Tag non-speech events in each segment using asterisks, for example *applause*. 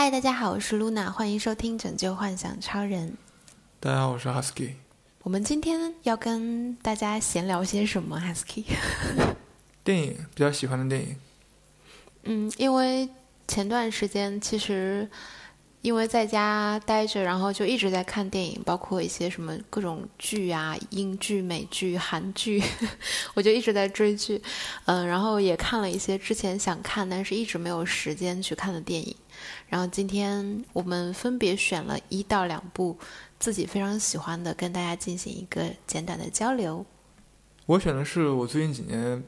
嗨，大家好，我是 Luna，欢迎收听《拯救幻想超人》。大家好，我是 Husky。我们今天要跟大家闲聊些什么？Husky，*laughs* 电影比较喜欢的电影。嗯，因为前段时间其实因为在家待着，然后就一直在看电影，包括一些什么各种剧啊，英剧、美剧、韩剧，*laughs* 我就一直在追剧。嗯，然后也看了一些之前想看但是一直没有时间去看的电影。然后今天我们分别选了一到两部自己非常喜欢的，跟大家进行一个简短的交流。我选的是我最近几年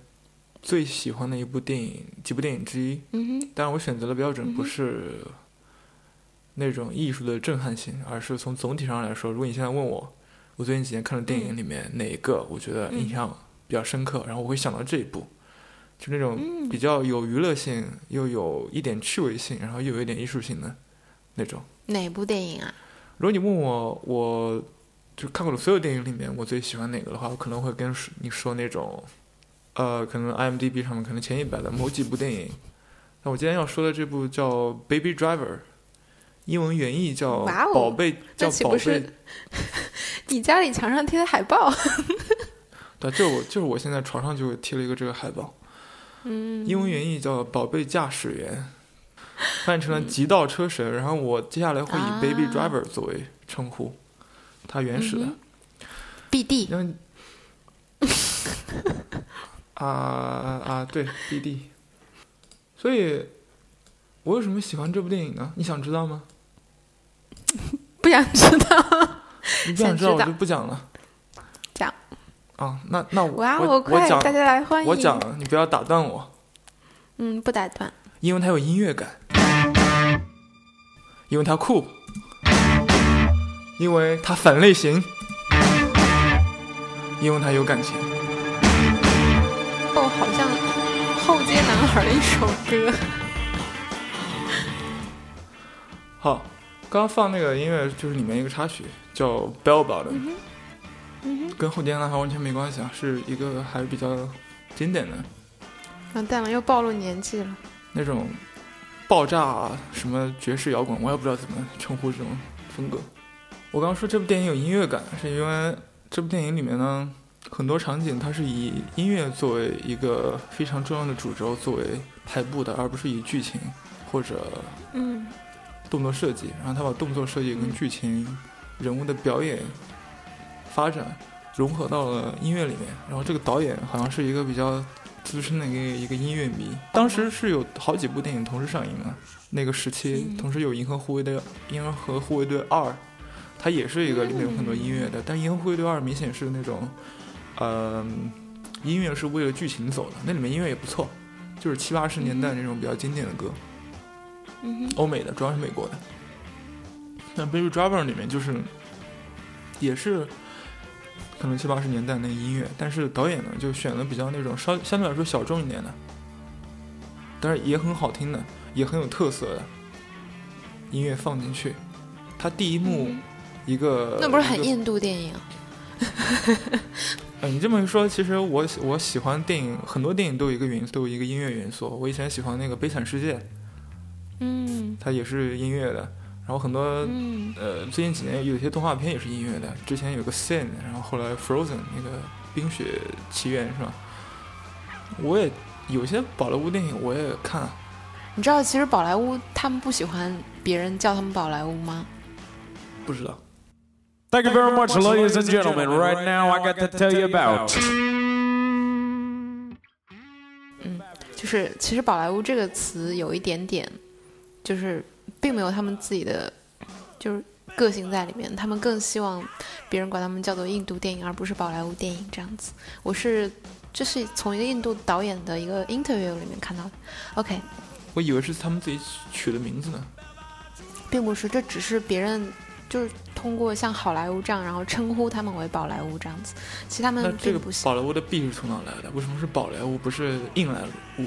最喜欢的一部电影，几部电影之一。嗯哼，但是我选择的标准不是那种艺术的震撼性，而是从总体上来说。如果你现在问我，我最近几年看的电影里面哪一个我觉得印象比较深刻，然后我会想到这一部。就那种比较有娱乐性，又有一点趣味性，然后又有一点艺术性的那种。哪部电影啊？如果你问我，我就看过的所有电影里面，我最喜欢哪个的话，我可能会跟你说那种，呃，可能 IMDB 上面可能前一百的某几部电影。那我今天要说的这部叫《Baby Driver》，英文原意叫《宝贝》，叫《宝贝》。*laughs* 你家里墙上贴的海报？*laughs* 对，就我就是我现在床上就贴了一个这个海报。嗯，英文原意叫“宝贝驾驶员”，翻译成了“极道车神”。然后我接下来会以 “baby driver” 作为称呼，它原始的 “BD”。*laughs* 啊啊，对，“BD”。所以，我为什么喜欢这部电影呢？你想知道吗？*laughs* 不想知道。你不想知道，我就不讲了。啊，那那我我我讲，大家来欢迎我讲，你不要打断我。嗯，不打断。因为它有音乐感，因为它酷，因为它反类型，因为它有感情。哦，好像后街男孩的一首歌。好，刚刚放那个音乐就是里面一个插曲，叫《Bell Bottom》。跟后街男孩完全没关系啊，是一个还比较经典的。完蛋了，又暴露年纪了。那种爆炸什么爵士摇滚，我也不知道怎么称呼这种风格。我刚刚说这部电影有音乐感，是因为这部电影里面呢，很多场景它是以音乐作为一个非常重要的主轴作为排布的，而不是以剧情或者嗯动作设计。然后他把动作设计跟剧情、人物的表演。发展融合到了音乐里面，然后这个导演好像是一个比较资深的一个一个音乐迷。当时是有好几部电影同时上映嘛，那个时期同时有《银河护卫队》《银河护卫队二》，它也是一个里面有很多音乐的。但《银河护卫队二》明显是那种，嗯，音乐是为了剧情走的。那里面音乐也不错，就是七八十年代那种比较经典的歌，欧美的，主要是美国的。那《Baby Driver》里面就是也是。可能七八十年代那个音乐，但是导演呢就选了比较那种稍相对来说小众一点的，但是也很好听的，也很有特色的音乐放进去。他第一幕一个那不是很印度电影？*laughs* 哎，你这么一说，其实我我喜欢电影，很多电影都有一个元素，都有一个音乐元素。我以前喜欢那个《悲惨世界》，嗯，它也是音乐的。然后很多，呃，最近几年有些动画片也是音乐的。之前有个《Sin》，然后后来《Frozen》那个《冰雪奇缘》是吧？我也有些宝莱坞电影我也看。你知道其实宝莱坞他们不喜欢别人叫他们宝莱坞吗？不知道。Thank you very much, ladies and gentlemen. Right now, I got to tell you about. 嗯，就是其实宝莱坞这个词有一点点，就是。并没有他们自己的就是个性在里面，他们更希望别人管他们叫做印度电影，而不是宝莱坞电影这样子。我是这是从一个印度导演的一个 interview 里面看到的。OK，我以为是他们自己取的名字呢，并不是，这只是别人就是通过像好莱坞这样，然后称呼他们为宝莱坞这样子。其实他们这个宝莱坞的 B 是从哪来的？为什么是宝莱坞，不是印莱坞？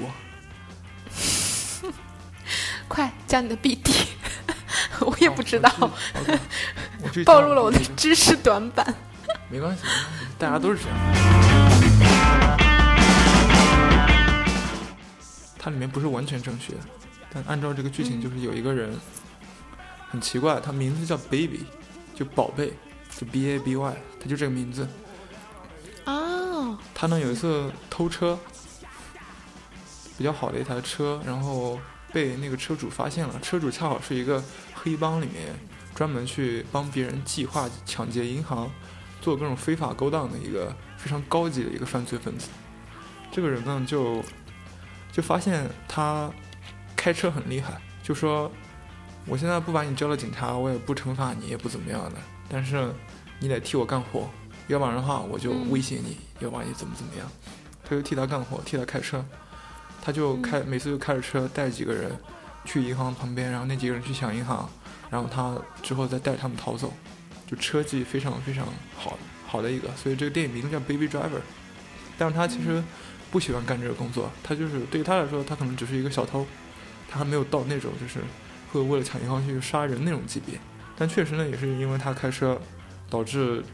快讲你的 BD，*laughs* 我也不知道，*laughs* 暴露了我的知识短板。没关系，大家都是这样。它里面不是完全正确，但按照这个剧情，就是有一个人很奇怪，他名字叫 Baby，就宝贝，就 B A B Y，他就这个名字。哦，他呢有一次偷车，比较好的一台车，然后被那个车主发现了。车主恰好是一个黑帮里面专门去帮别人计划抢劫银行、做各种非法勾当的一个非常高级的一个犯罪分子。这个人呢就就发现他开车很厉害，就说我现在不把你交了警察，我也不惩罚你，也不怎么样的，但是你得替我干活。要不然的话，我就威胁你，要不然你怎么怎么样？他就替他干活，替他开车，他就开每次就开着车带几个人去银行旁边，然后那几个人去抢银行，然后他之后再带他们逃走，就车技非常非常好好的一个，所以这个电影名字叫《Baby Driver》，但是他其实不喜欢干这个工作，他就是对于他来说，他可能只是一个小偷，他还没有到那种就是会为了抢银行去杀人那种级别，但确实呢，也是因为他开车导致。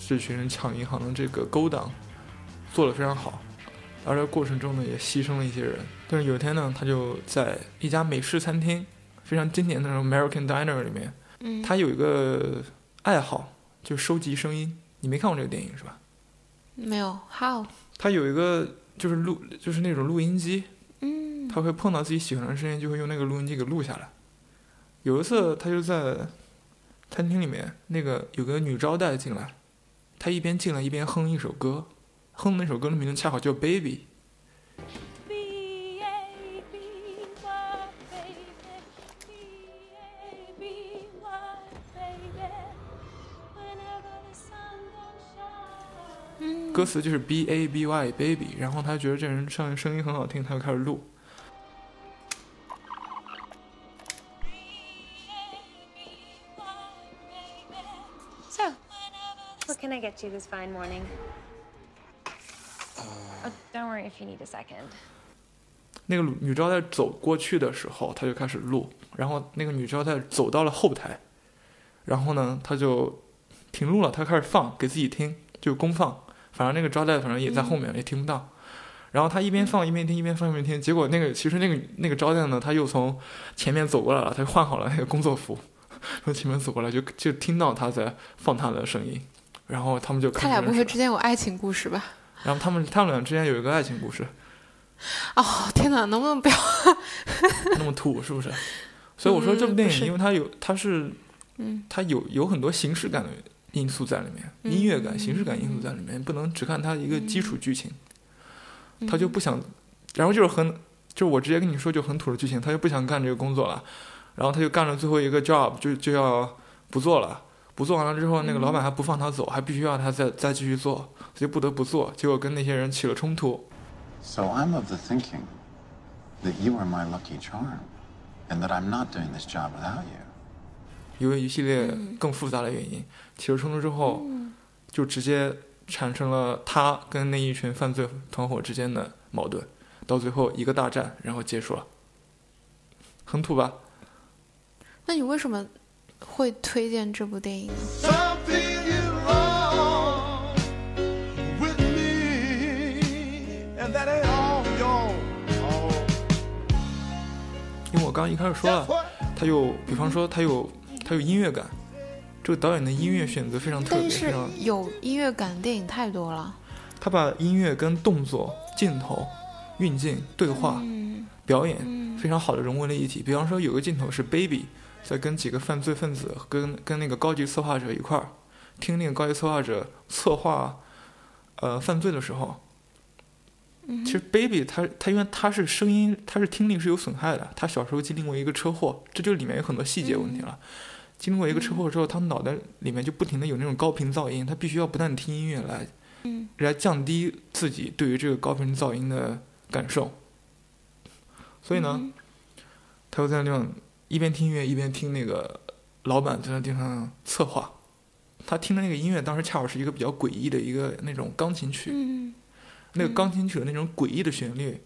这群人抢银行的这个勾当做得非常好，而这过程中呢，也牺牲了一些人。但是有一天呢，他就在一家美式餐厅，非常经典的那种 American Diner 里面，嗯，他有一个爱好，就是收集声音。你没看过这个电影是吧？没有，How？他有一个就是录，就是那种录音机，嗯，他会碰到自己喜欢的声音，就会用那个录音机给录下来。有一次，他就在餐厅里面，那个有个女招待进来。他一边进来一边哼一首歌，哼那首歌的名字恰好叫《Baby》。歌词就是 B A B Y Baby，然后他觉得这人唱声音很好听，他就开始录。So, what can I get you this fine morning? Oh, don't worry if you need a second. 那个女招待走过去的时候，他就开始录，然后那个女招待走到了后台，然后呢，他就停录了，他开始放给自己听，就公放。反正那个招待反正也在后面，也听不到。然后他一边放一边听，一边放一边听。结果那个其实那个那个招待呢，他又从前面走过来了，他就换好了那个工作服，*laughs* 从前面走过来，就就听到他在放他的声音。然后他们就他俩不会之间有爱情故事吧？然后他们他们俩之间有一个爱情故事。哦天哪，能不能不要那么土？是不是？*laughs* 所以我说这部电影，因为它有它是嗯，它有有很多形式感的因素在里面，音乐感、形式感因素在里面，不能只看它一个基础剧情。他就不想，然后就是很就是我直接跟你说就很土的剧情，他就不想干这个工作了，然后他就干了最后一个 job，就就要不做了。不做完了之后，那个老板还不放他走，还必须要他再再继续做，所以不得不做。结果跟那些人起了冲突。So I'm of the thinking that you are my lucky charm, and that I'm not doing this job without you. 因为一系列更复杂的原因，起了冲突之后，就直接产生了他跟那一群犯罪团伙之间的矛盾，到最后一个大战，然后结束了。很土吧？那你为什么？会推荐这部电影。因为我刚刚一开始说了，他有，比方说他有，他有音乐感，这个导演的音乐选择非常特别，但是有音乐感的电影太多了。他把音乐跟动作、镜头、运镜、对话、表演非常好的融为了一体。比方说有个镜头是 Baby。在跟几个犯罪分子跟跟那个高级策划者一块儿听那个高级策划者策划呃犯罪的时候，其实 Baby 他他因为他是声音他是听力是有损害的，他小时候经历过一个车祸，这就里面有很多细节问题了。经历过一个车祸之后，他脑袋里面就不停的有那种高频噪音，他必须要不断听音乐来来降低自己对于这个高频噪音的感受。所以呢，他又在那种。一边听音乐一边听那个老板在那地方策划，他听的那个音乐当时恰好是一个比较诡异的一个那种钢琴曲，那个钢琴曲的那种诡异的旋律，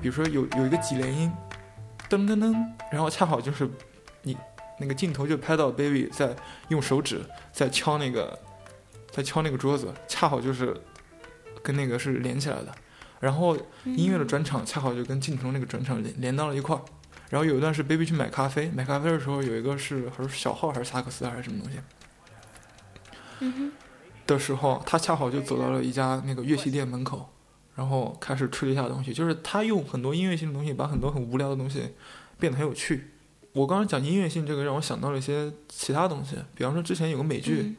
比如说有有一个几连音，噔噔噔，然后恰好就是你。那个镜头就拍到 baby 在用手指在敲那个，在敲那个桌子，恰好就是跟那个是连起来的。然后音乐的转场恰好就跟镜头那个转场连连到了一块儿。然后有一段是 Baby 去买咖啡，买咖啡的时候有一个是还是小号还是萨克斯还是什么东西，嗯的时候，他恰好就走到了一家那个乐器店门口，然后开始吹了一下东西。就是他用很多音乐性的东西，把很多很无聊的东西变得很有趣。我刚刚讲音乐性这个，让我想到了一些其他东西，比方说之前有个美剧、嗯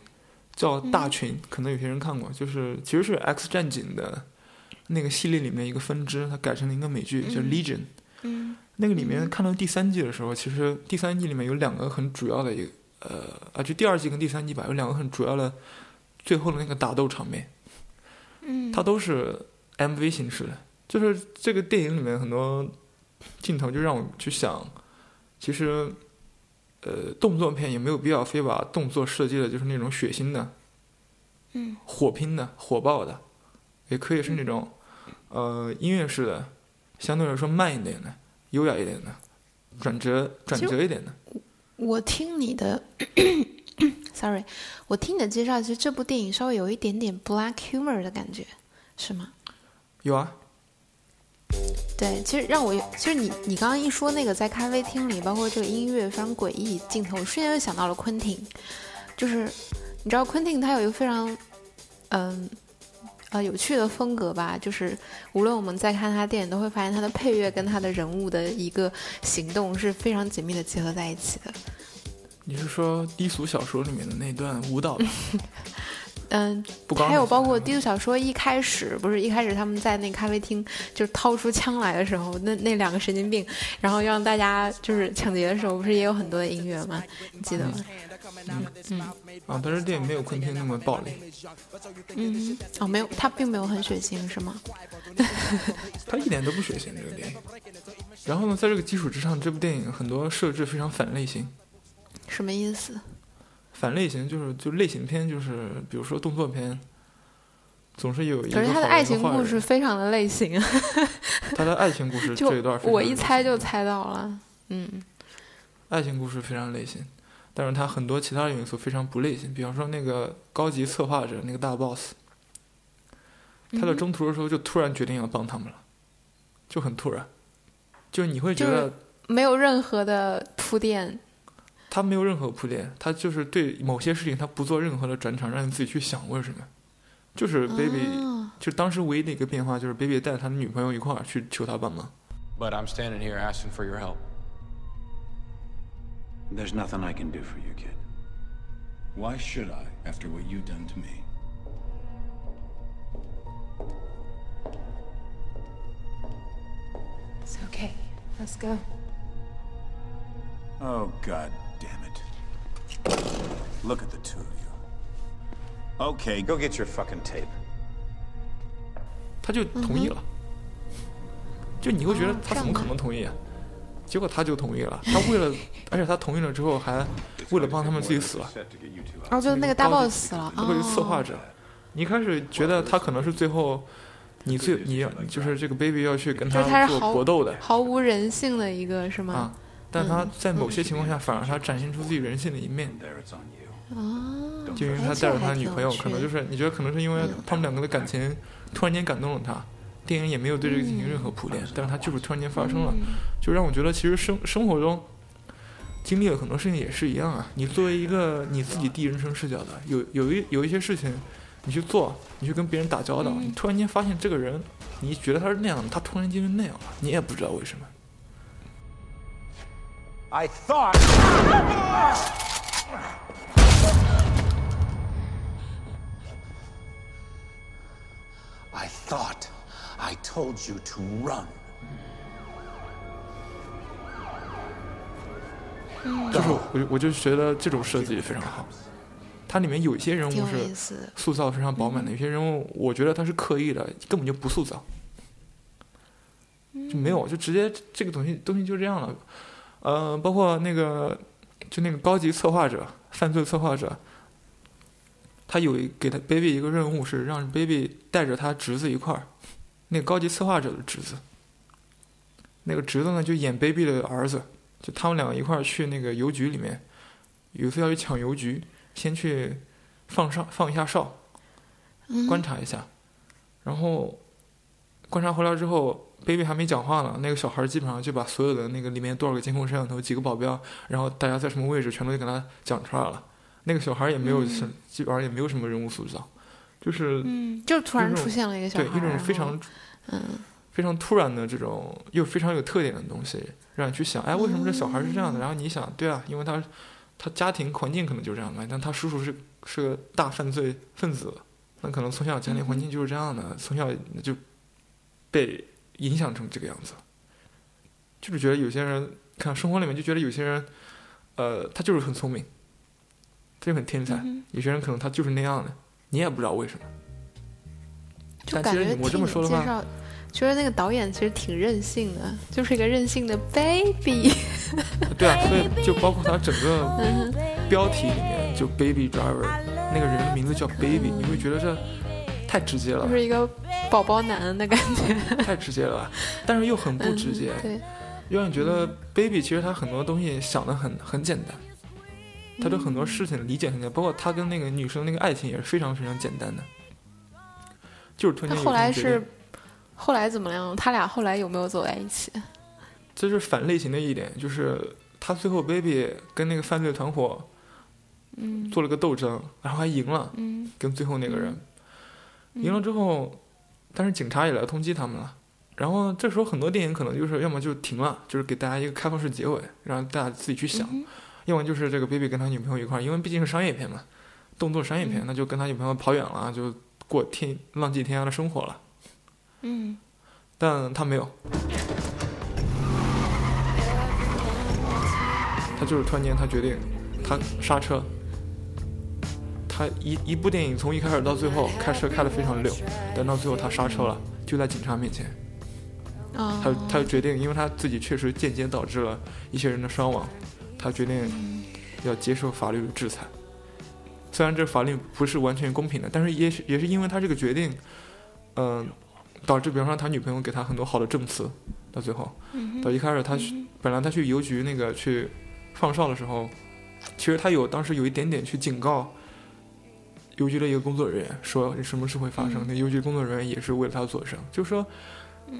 叫《大群》，可能有些人看过，就是其实是《X 战警》的那个系列里面一个分支，它改成了一个美剧，叫《Legion》。嗯那个里面看到第三季的时候，其实第三季里面有两个很主要的一个呃啊，就第二季跟第三季吧，有两个很主要的最后的那个打斗场面，嗯，它都是 MV 形式的。就是这个电影里面很多镜头就让我去想，其实呃动作片也没有必要非把动作设计的就是那种血腥的、嗯火拼的、火爆的，也可以是那种呃音乐式的，相对来说慢一点的、优雅一点的、转折转折一点的。我听你的，*laughs* sorry，我听你的介绍，其实这部电影稍微有一点点 black humor 的感觉，是吗？有啊，对，其实让我，其实你你刚刚一说那个在咖啡厅里，包括这个音乐非常诡异镜头，我瞬间就想到了昆汀，就是你知道昆汀他有一个非常嗯呃有趣的风格吧，就是无论我们在看他电影，都会发现他的配乐跟他的人物的一个行动是非常紧密的结合在一起的。你是说低俗小说里面的那段舞蹈吧？*laughs* 嗯，还有包括低俗小说一开始不是一开始他们在那咖啡厅就是掏出枪来的时候，那那两个神经病，然后让大家就是抢劫的时候，不是也有很多的音乐吗？你记得吗？嗯嗯啊，但是电影没有昆汀那么暴力，嗯，哦，没有，他并没有很血腥，是吗？*laughs* 他一点都不血腥这个电影。然后呢，在这个基础之上，这部电影很多设置非常反类型。什么意思？反类型就是就类型片，就是比如说动作片，总是有一个可是 *laughs* 他的爱情故事非常的类型，他的爱情故事就这一段我一猜就猜到了。嗯爱情故事非常类型，但是他很多其他的元素非常不类型，比方说那个高级策划者那个大 boss，他在嗯中途的时候就突然决定要帮他们了，就很突然，就是你会觉就是得没有任何的铺垫。他没有任何铺垫，他就是对某些事情他不做任何的转场，让你自己去想为什么，就是 baby，、啊就当时唯一的一个变化就是 baby 带他的女朋友一块儿去求他帮忙，But I'm standing here asking for your help. There's nothing I can do for you, kid. Why should I, after what you've done to me? It's okay. Let's go. Oh, god. Look at the two of you. Okay, go get your fucking tape. 他就同意了，就你会觉得哦他怎么可能同意啊？结果他就同意了，他为了，*laughs* 而且他同意了之后还为了帮他们自己死了。Out. 哦，就是那个大 boss 死了。这个策划哦者，你一开始觉得他可能是最后，你最你要就是这个 baby 要去跟就是他是做搏斗的毫无人性的一个是啊吗？，但他在某些情况下反而他展现出自己人性的一面.啊，就因为他带着他女朋友，可能就是你觉得可能是因为他们两个的感情突然间感动了他，电影也没有对这个进行任何铺垫，但是他就是突然间发生了，就让我觉得其实生生活中。经历了很多事情也是一样啊。你作为一个你自己第一人称视角的，有有一有一些事情，你去做，你去跟别人打交道，你突然间发现这个人，你觉得他是那样的，他突然间就那样了，你也不知道为什么。I thought. I thought I told you to run. 就是我我就觉得这种设计非常好，它里面有一些人物是。塑造非常饱满的，有些人物我觉得他是刻意的，根本就不塑造，就没有，就直接这个东西东西就这样了。呃，包括那个就那个高级策划者，犯罪策划者，他有一给他 baby 一个任务是让 baby 带着他侄子一块儿，那个高级策划者的侄子，那个侄子呢就演 baby 的儿子，就他们两个一块儿去那个邮局里面，有一次要去抢邮局，先去放哨放一下哨，观察一下，然后观察回来之后，baby 还没讲话呢，那个小孩基本上就把所有的那个里面多少个监控摄像头、几个保镖，然后大家在什么位置，全都给他讲出来了。那个小孩也没有什，基本上也没有什么人物塑造，就是嗯，就突然出现了一个小孩，对一种非常嗯。非常突然的这种又非常有特点的东西，让你去想，哎，为什么这小孩是这样的？然后你想，对啊，因为他他家庭环境可能就这样吧，但他叔叔是是个大犯罪分子，那可能从小家庭环境就是这样的，从小就被影响成这个样子。就是觉得有些人看生活里面就觉得有些人，呃，他就是很聪明，他就很天才；有些人可能他就是那样的，你也不知道为什么。就感但其实我这么说的话介绍，觉得那个导演其实挺任性的，就是一个任性的 baby。*laughs* 对啊，所以就包括他整个 *laughs* 标题里面就 Baby Driver 那个人的名字叫 Baby，你会觉得这太直接了。就，是一个宝宝男的感觉，*laughs* 太直接了，但是又很不直接，嗯对，又让你觉得 Baby 其实他很多东西想的很很简单，他对很多事情理解很简单，包括他跟那个女生那个爱情也是非常非常简单的，就是突然间有他后来是后来怎么样？他俩后来有没有走在一起？这是反类型的一点，就是他最后 baby 跟那个犯罪团伙，嗯。做了个斗争，然后还赢了，嗯。跟最后那个人，赢了之后，但是警察也来通缉他们了。然后这时候很多电影可能就是要么就停了，就是给大家一个开放式结尾，让大家自己去想；嗯要么就是这个 baby 跟他女朋友一块儿，因为毕竟是商业片嘛，动作商业嗯片，那就跟他女朋友跑远了，就过天浪迹天涯的生活了。嗯但他没有，他就是突然间他决定，他刹车，他一一部电影从一开始到最后开车开得非常溜，但到最后他刹车了，就在警察面前，啊，他他就决定，因为他自己确实间接导致了一些人的伤亡，他决定要接受法律的制裁。虽然这法律不是完全公平的，但是也许也是因为他这个决定，嗯、导致比方说他女朋友给他很多好的证词，到最后，到一开始他去本来他去邮局那个去放哨的时候，其实他有当时有一点点去警告邮局的一个工作人员，说什么事会发生。那邮局工作人员也是为了他做声，就是说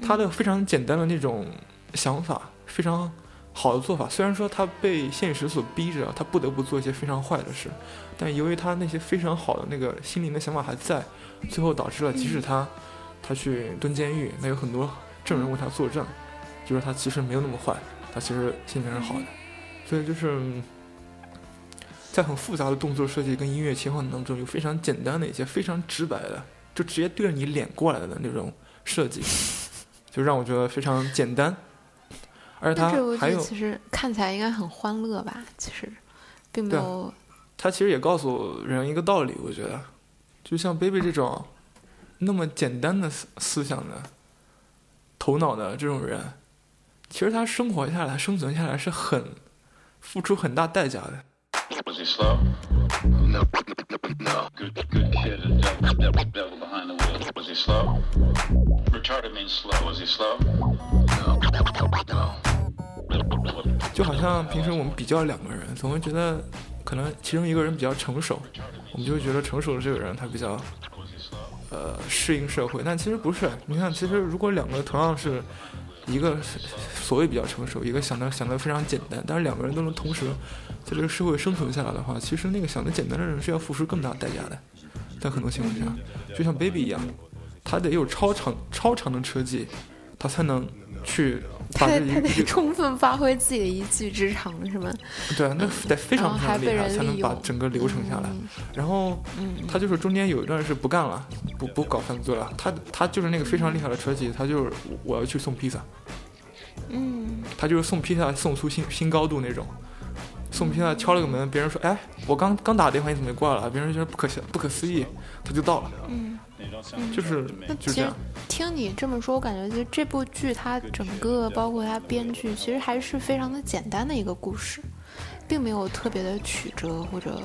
他的非常简单的那种想法，非常好的做法。虽然说他被现实所逼着，他不得不做一些非常坏的事，但由于他那些非常好的那个心灵的想法还在，最后导致了即使他他去蹲监狱，那有很多证人为他作证，就是他其实没有那么坏，他其实心情是好的。所以就是嗯在很复杂的动作设计跟音乐切换当中，有非常简单的一些非常直白的，就直接对着你脸过来的那种设计，就让我觉得非常简单。而且它还有其实看起来应该很欢乐吧？其实，并没有他其实也告诉人一个道理，我觉得，就像 baby 这种那么简单的思思想的头脑的这种人，其实他生活下来、生存下来是很付出很大代价的。Was he slow? No, no. Good, good kid. Devil, devil, devil behind the wheel. Was he slow? Retarded means slow. Was he slow? No, no. 就好像平时我们比较两个人，总会觉得可能其中一个人比较成熟，我们就会觉得成熟的这个人他比较呃适应社会，但其实不是。你看，其实如果两个同样是一个所谓比较成熟，一个想的想的非常简单，但是两个人都能同时在这个社会生存下来的话，其实那个想的简单的人是要付出更大代价的。在很多情况下，就像 Baby 一样，他得有超长超长的车技，他才能去他他得充分发挥自己的一技之长，是吗？对啊，那得非常厉害，才能把整个流程下来。嗯然后，他就是中间有一段是不干了，不不搞犯罪了。他他就是那个非常厉害的车技，他就是我要去送披萨，嗯，他就是送披萨送出新新高度那种。送披萨敲了个门，别人说：“哎，我刚刚打电话，你怎么就过来了？”别人觉得不可思不可思议，他就到了。嗯，就是那其实就这样。听你这么说，我感觉就这部剧它整个包括它编剧，其实还是非常的简单的一个故事，并没有特别的曲折或者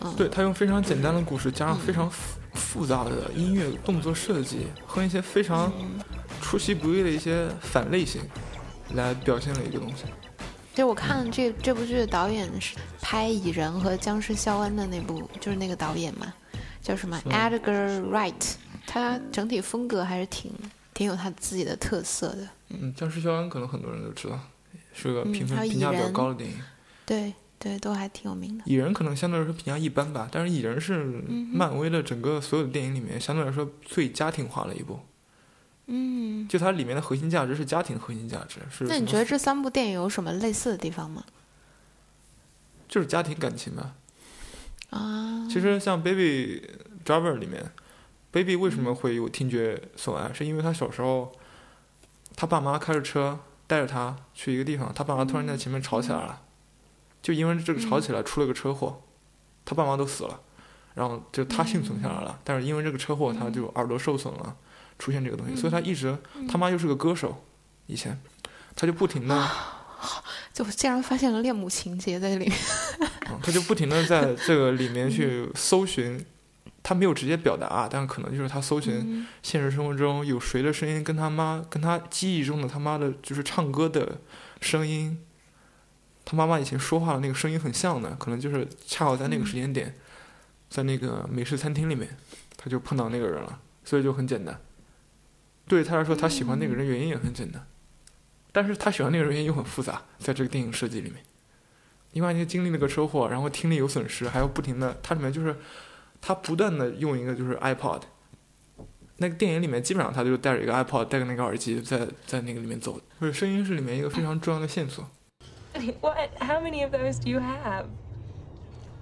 嗯，对他用非常简单的故事，加上非常复复杂的音乐动作设计和一些非常出其不意的一些反类型，来表现了一个东西。其实我看这这部剧的导演是拍《蚁人》和《僵尸肖恩》的那部，就是那个导演嘛。叫什么 Edgar Wright，他整体风格还是挺挺有他自己的特色的。嗯，僵尸肖恩可能很多人都知道，是个评分嗯评价比较高的电影。对对，都还挺有名的。蚁人可能相对来说评价一般吧，但是蚁人是嗯漫威的整个所有的电影里面相对来说最家庭化的一部。嗯，就它里面的核心价值是家庭核心价值，是那你觉得这三部电影有什么类似的地方吗？就是家庭感情吧？啊，其实像《Baby Driver》里面，Baby 为什么会有听觉损害？是因为他小时候，他爸妈开着车带着他去一个地方，他爸妈突然在前面吵起来了，就因为这个吵起来出了个车祸，他爸妈都死了，然后就他幸存下来了，但是因为这个车祸他就耳朵受损了，出现这个东西，所以他一直他妈又是个歌手，以前他就不停的。就竟然发现了恋母情节在这里面。嗯，他就不停的在这个里面去搜寻，他没有直接表达啊，但可能就是他搜寻现实生活中有谁的声音跟他妈跟他记忆中的他妈的就是唱歌的声音，他妈妈以前说话的那个声音很像的，可能就是恰好在那个时间点，在那个美式餐厅里面，他就碰到那个人了，所以就很简单。对他来说，他喜欢那个人原因也很简单，但是他喜欢那个人原因又很复杂，在这个电影设计里面。因为你经历了个车祸，然后听力有损失，还要不停的，它里面就是他不断的用一个就是 iPod，*laughs* 那个电影里面基本上他就带着一个 iPod，带着那个耳机在在那个里面走，就是声音是里面一个非常重要的线索。 What? How many of those do you have?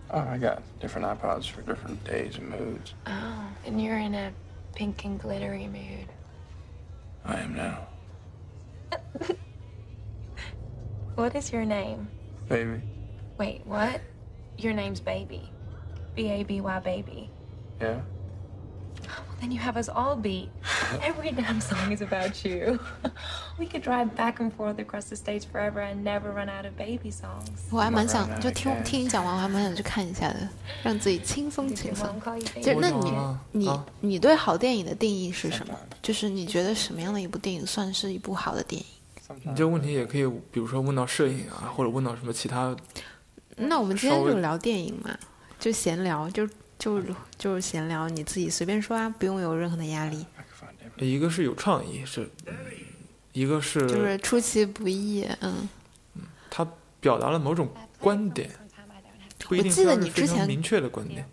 Oh, I got different iPods for different days and moods. Oh, and you're in a pink and glittery mood. I am now. *laughs* What is your name? Baby. Wait, what? Your name's Baby. B A B Y Baby. Yeah? Then you have us all beat. Every damn song is about you. we could drive back and forth across the states forever and never run out of baby songs. 我还蛮想就听听你讲完，我还蛮想去看一下的，让自己轻松轻松就?那你你啊你对好电影的定义是什么？就是你觉得什么样的一部电影算是一部好的电影？你这个问题也可以，比如说问到摄影啊，或者问到什么其他，那我们今天就聊电影嘛，就闲聊，就就就是闲聊，你自己随便说啊，不用有任何的压力.一个是有创意，是，一个是就是出其不意，嗯。他表达了某种观点，我记得你之前明确的观点。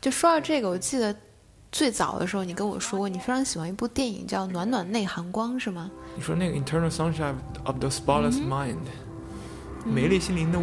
就说到这个，我记得最早的时候你跟我说过，你非常喜欢一部电影叫《暖暖内含光》，是吗？你说那个 Internal Sunshine of the Spotless 嗯 Mind，、美丽心灵的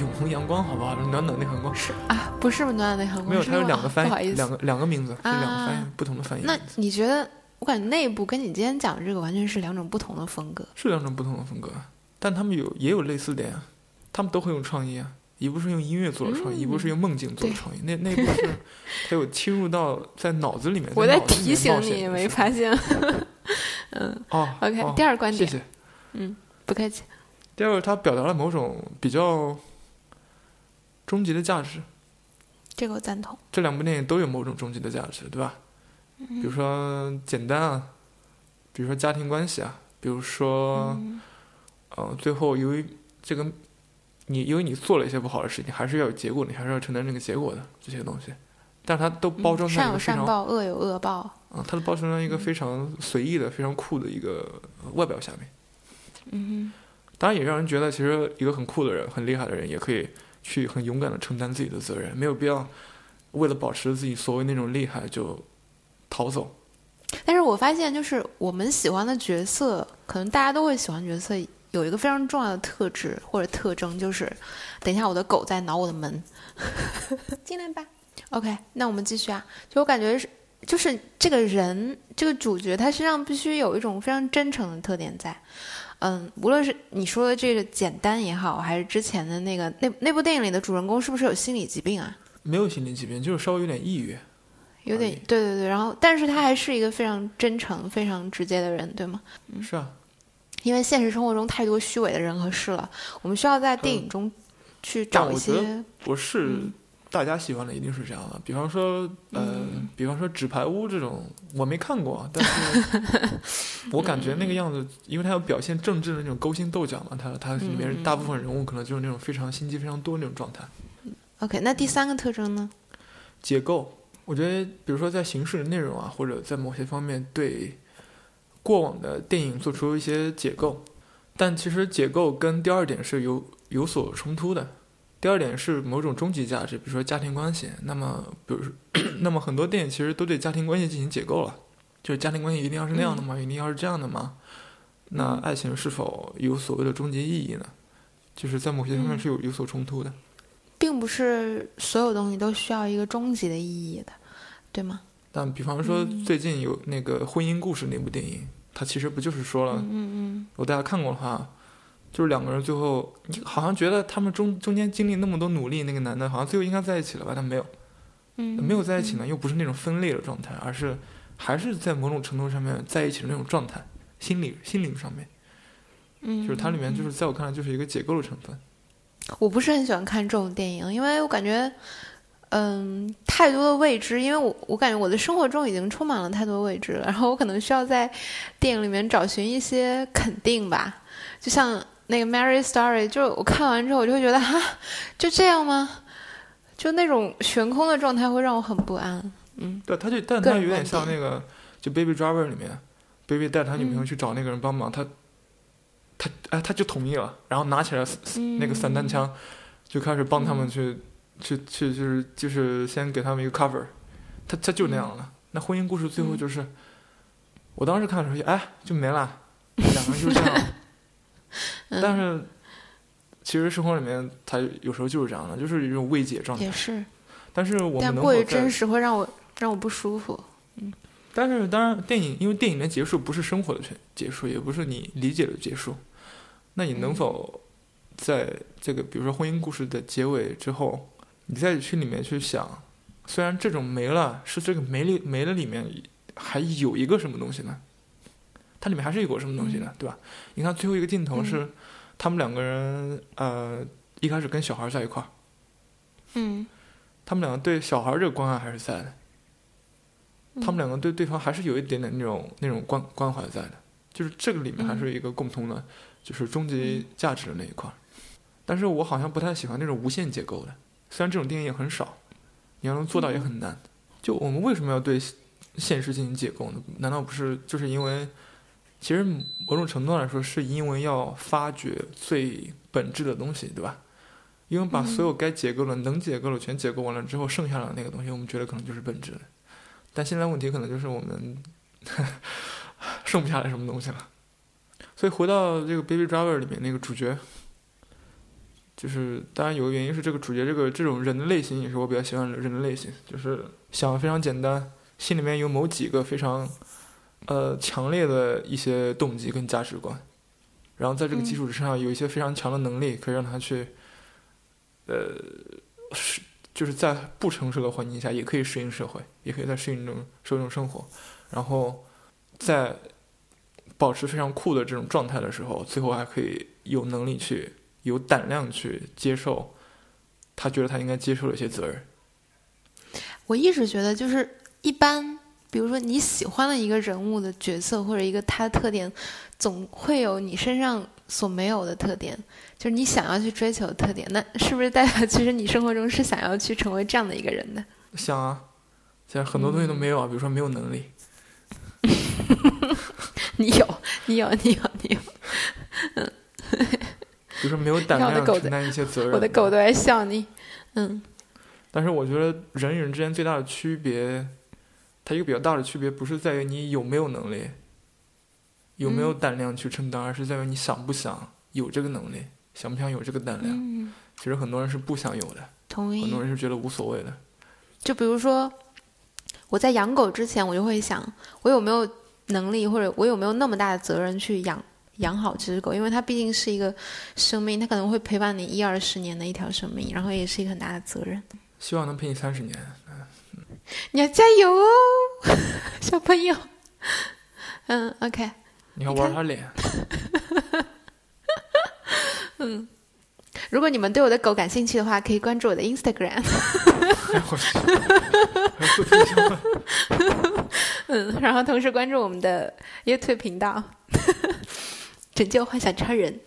永恒阳光，好不好？暖暖那阳光是 *laughs* 啊，不是暖暖那阳光，没有，它有是两个翻译，两个两个名字，是两个翻译、啊不同的翻译。那你觉得？我感觉内部跟你今天讲的这个完全是两种不同的风格。是两种不同的风格，但他们有也有类似点啊，他们都很有创意啊。一部是用音乐做的创意，一部是用梦境做的创意。那那部是，*laughs* 它有侵入到在脑子里面。我在提醒你，没发现 *laughs* 嗯哦。？OK，、哦第二个观点，谢谢。嗯不客气。第二个，它表达了某种比较终极的价值。这个我赞同。这两部电影都有某种终极的价值，对吧？比如说简单啊，比如说家庭关系啊，比如说，呃，最后由于这个你因为你做了一些不好的事情，还是要有结果的，你还是要承担这个结果的这些东西，但是它都包装在善有一个非常善报，恶有恶报。啊，它都包装在一个非常随意的、非常酷的一个呃外表下面。嗯当然也让人觉得，其实一个很酷的人、很厉害的人，也可以去很勇敢的承担自己的责任，没有必要为了保持自己所谓那种厉害就逃走。但是我发现，就是我们喜欢的角色，可能大家都会喜欢角色，有一个非常重要的特质或者特征，就是，等一下我的狗在挠我的门，*laughs* 进来吧。OK，那我们继续啊。就我感觉是，就是这个人，这个主角，他身上必须有一种非常真诚的特点在。嗯，无论是你说的这个简单也好，还是之前的那个那那部电影里的主人公是不是有心理疾病啊？没有心理疾病，就是稍微有点抑郁。有点对对对，然后但是他还是一个非常真诚、非常直接的人，对吗？是啊，因为现实生活中太多虚伪的人和事了，我们需要在电影中去找一些。不是嗯大家喜欢的一定是这样的。比方说，呃，比方说《纸牌屋》这种，我没看过，*laughs* 但是我感觉那个样子，因为它要表现政治的那种勾心斗角嘛，它它里面大部分人物可能就是那种非常心机非常多那种状态。OK，那第三个特征呢？解构，我觉得，比如说在形式内容啊，或者在某些方面对过往的电影做出一些解构，但其实解构跟第二点是有有所冲突的。第二点是某种终极价值，比如说家庭关系。那么，比如说，*clears throat* 那么很多电影其实都对家庭关系进行解构了，就是家庭关系一定要是那样的吗？一定要是这样的吗？那爱情是否有所谓的终极意义呢？就是在某些方面是有有所冲突的。并不是所有东西都需要一个终极的意义的，对吗？但比方说最近有那个《婚姻故事》那部电影，它其实不就是说了，嗯嗯如果大家看过的话，就是两个人最后，你好像觉得他们中中间经历那么多努力，那个男的好像最后应该在一起了吧？但没有，嗯，没有在一起呢，又不是那种分裂的状态，而是还是在某种程度上面在一起的那种状态，心理心灵上面，嗯，就是它里面就是在我看来就是一个解构的成分。我不是很喜欢看这种电影，因为我感觉，嗯，太多的未知。因为我我感觉我的生活中已经充满了太多未知了，然后我可能需要在电影里面找寻一些肯定吧。就像那个《Mary Story》，就我看完之后，我就会觉得，哈，就这样吗？就那种悬空的状态会让我很不安。嗯，对，他就但他有点像那个就《Baby Driver》里面，Baby 带他女朋友嗯去找那个人帮忙，他他哎他就同意了，然后拿起来那个散弹枪，就开始帮他们去、去去就是就是先给他们一个 cover，他他就那样了。那婚姻故事最后就是，我当时看的时候，哎就没了，两个人就这样 *laughs* 了。但是其实生活里面，它有时候就是这样的，就是一种未解状态也。是，但是我们但过于真实会让我让我不舒服。但是当然，电影因为电影的结束不是生活的全结束，也不是你理解的结束。那你能否在这个比如说婚姻故事的结尾之后，你再去里面去想，虽然这种没了，是这个没里没了里面还有一个什么东西呢？它里面还是一股什么东西的，对吧？你看最后一个镜头是他们两个人呃一开始跟小孩在一块儿，嗯他们两个对小孩这个关爱还是在的。他们两个对对方还是有一点点那种那种关关怀在的，就是这个里面还是一个共通的，就是终极价值的那一块儿。但是我好像不太喜欢那种无限结构的，虽然这种电影也很少，你要能做到也很难。就我们为什么要对现实进行解构呢？难道不是就是因为，其实某种程度来说，是因为要发掘最本质的东西，对吧？因为把所有该解构的、能解构的全解构完了之后，剩下的那个东西，我们觉得可能就是本质。但现在问题可能就是我们 *laughs* 剩不下来什么东西了。所以回到这个《Baby Driver》里面那个主角，就是当然有个原因是这个主角这个这种人的类型也是我比较喜欢的人的类型，就是想的非常简单，心里面有某几个非常呃强烈的一些动机跟价值观，然后在这个基础之上有一些非常强的能力，可以让他去呃是就是在不成熟的环境下也可以适应社会，也可以在适应中社会中生活，然后在保持非常酷的这种状态的时候，最后还可以有能力去有胆量去接受他觉得他应该接受的一些责任。我一直觉得，就是一般，比如说你喜欢的一个人物的角色或者一个他的特点，总会有你身上所没有的特点，就是你想要去追求的特点。那是不是代表其实你生活中是想要去成为这样的一个人的？想啊，现在很多东西都没有啊，比如说没有能力，*laughs* 你有，你有，你有，你有。嗯 *laughs* 比如说没有胆量承担一些责任。*laughs* 我的狗都在笑你。嗯但是我觉得人与人之间最大的区别，它一个比较大的区别不是在于你有没有能力，有没有胆量去承担，而是在于你想不想有这个能力，想不想有这个胆量。嗯，其实很多人是不想有的，同意很多。人是觉得无所谓的。就比如说，我在养狗之前，我就会想，我有没有能力，或者我有没有那么大的责任去养养好这只狗，因为它毕竟是一个生命，它可能会陪伴你一二十年的一条生命，然后也是一个很大的责任。希望能陪你三十年。你要加油哦，*laughs* 小朋友。嗯，OK，你要玩他脸，*laughs* 嗯如果你们对我的狗感兴趣的话，可以关注我的 Instagram。*laughs* 嗯，然后同时关注我们的 YouTube 频道“拯救幻想超人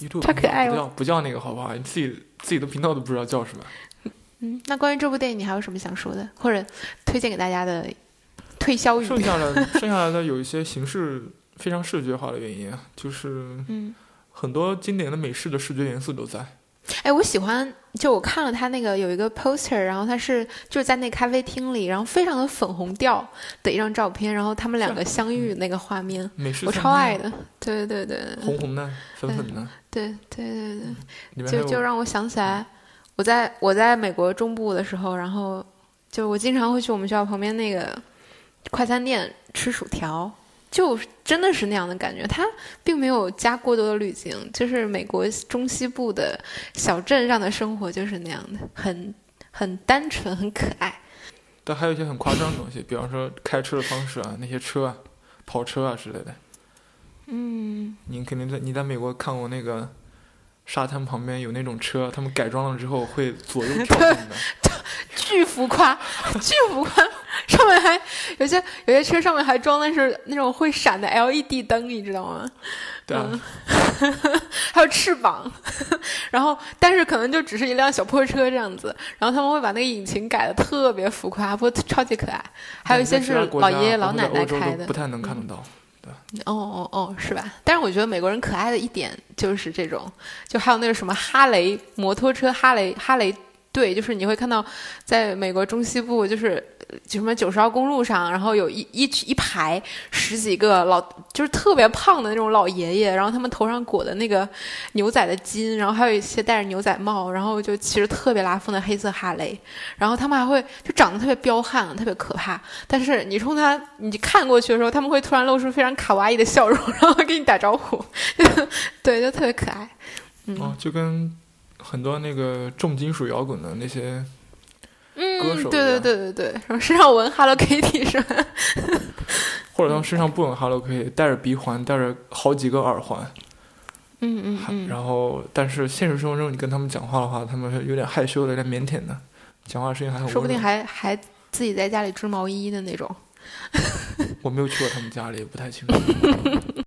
YouTube 超可爱哦不叫不叫那个好不好？你自己自己的频道都不知道叫什么。”。嗯，那关于这部电影，你还有什么想说的，或者推荐给大家的推销语？剩下的 *laughs* 剩下来的有一些形式非常视觉化的原因啊，就是嗯，很多经典的美式的视觉元素都在。哎，我喜欢，就我看了他那个有一个 poster，然后他是就是在那咖啡厅里，然后非常的粉红调的一张照片，然后他们两个相遇那个画面，美式我超爱的。对对对对红红的、粉粉的，对对对对。就就让我想起来，我在我在美国中部的时候，然后就我经常会去我们学校旁边那个快餐店吃薯条，就真的是那样的感觉。它并没有加过多的滤镜，就是美国中西部的小镇上的生活就是那样的，很很单纯，很可爱。但还有一些很夸张的东西，比方说开车的方式啊，那些车啊、跑车啊之类的。嗯，你肯定在你在美国看过那个沙滩旁边有那种车，他们改装了之后会左右跳动 *laughs* 的。巨浮夸，巨浮夸，上面还有些有些车上面还装的是那种会闪的 LED 灯，你知道吗？对啊，*laughs* 还有翅膀，然后但是可能就只是一辆小破车这样子，然后他们会把那个引擎改的特别浮夸，不过超级可爱。还有一些是老爷爷老奶奶开的不，太能看得到。哦哦哦，是吧？但是我觉得美国人可爱的一点就是这种，就还有那个什么哈雷摩托车，哈雷哈雷队，就是你会看到在美国中西部，就是什么九十号公路上，然后有一一一排十几个老，就是特别胖的那种老爷爷，然后他们头上裹的那个牛仔的巾，然后还有一些戴着牛仔帽，然后就骑着特别拉风的黑色哈雷，然后他们还会就长得特别彪悍，特别可怕。但是你冲他，你看过去的时候，他们会突然露出非常卡哇伊的笑容，*laughs* 然后会跟你打招呼，*laughs* 对，就特别可爱。嗯哦，就跟很多那个重金属摇滚的那些嗯，歌手对对对对对，然后身上纹 Hello Kitty 是吧？*laughs* 或者他们身上不纹 Hello Kitty，戴着鼻环，戴着好几个耳环，嗯嗯嗯，然后但是现实生活中你跟他们讲话的话，他们是有点害羞的，有点腼腆的，讲话声音还很。说不定还还自己在家里织毛衣的那种。我没有去过他们家里，不太清楚。*laughs*